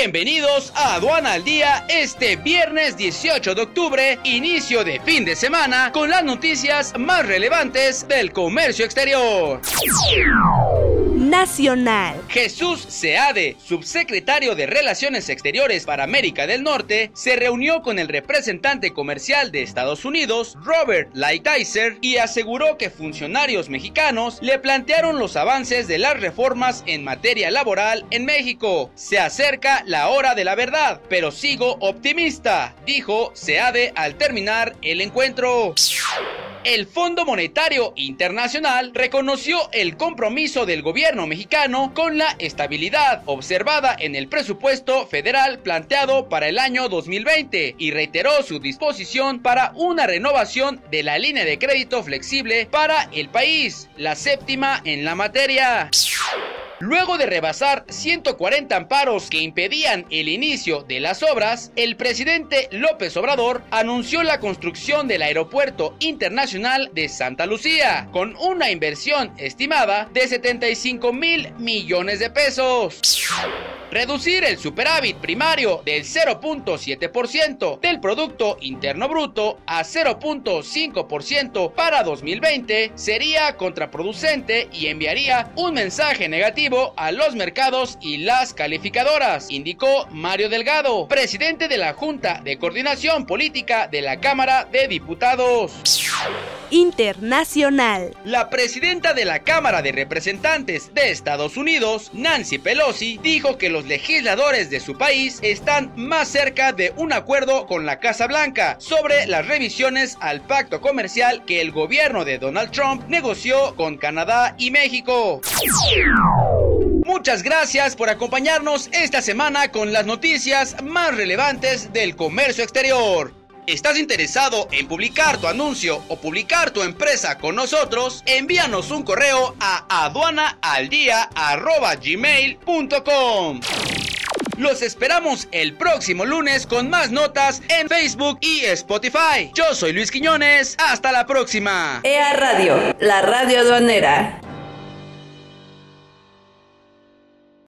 Bienvenidos a Aduana al Día este viernes 18 de octubre, inicio de fin de semana, con las noticias más relevantes del comercio exterior. Nacional. Jesús Seade, subsecretario de Relaciones Exteriores para América del Norte, se reunió con el representante comercial de Estados Unidos, Robert Lighthizer, y aseguró que funcionarios mexicanos le plantearon los avances de las reformas en materia laboral en México. Se acerca la hora de la verdad, pero sigo optimista, dijo Seade al terminar el encuentro. El Fondo Monetario Internacional reconoció el compromiso del gobierno mexicano con la estabilidad observada en el presupuesto federal planteado para el año 2020 y reiteró su disposición para una renovación de la línea de crédito flexible para el país, la séptima en la materia. Luego de rebasar 140 amparos que impedían el inicio de las obras, el presidente López Obrador anunció la construcción del Aeropuerto Internacional de Santa Lucía, con una inversión estimada de 75 mil millones de pesos reducir el superávit primario del 0.7% del Producto Interno Bruto a 0.5% para 2020 sería contraproducente y enviaría un mensaje negativo a los mercados y las calificadoras, indicó Mario Delgado, presidente de la Junta de Coordinación Política de la Cámara de Diputados. Internacional. La presidenta de la Cámara de Representantes de Estados Unidos, Nancy Pelosi, dijo que los legisladores de su país están más cerca de un acuerdo con la Casa Blanca sobre las revisiones al pacto comercial que el gobierno de Donald Trump negoció con Canadá y México. Muchas gracias por acompañarnos esta semana con las noticias más relevantes del comercio exterior. ¿Estás interesado en publicar tu anuncio o publicar tu empresa con nosotros? Envíanos un correo a aduanaaldia.gmail.com Los esperamos el próximo lunes con más notas en Facebook y Spotify. Yo soy Luis Quiñones. Hasta la próxima. EA Radio, la radio aduanera.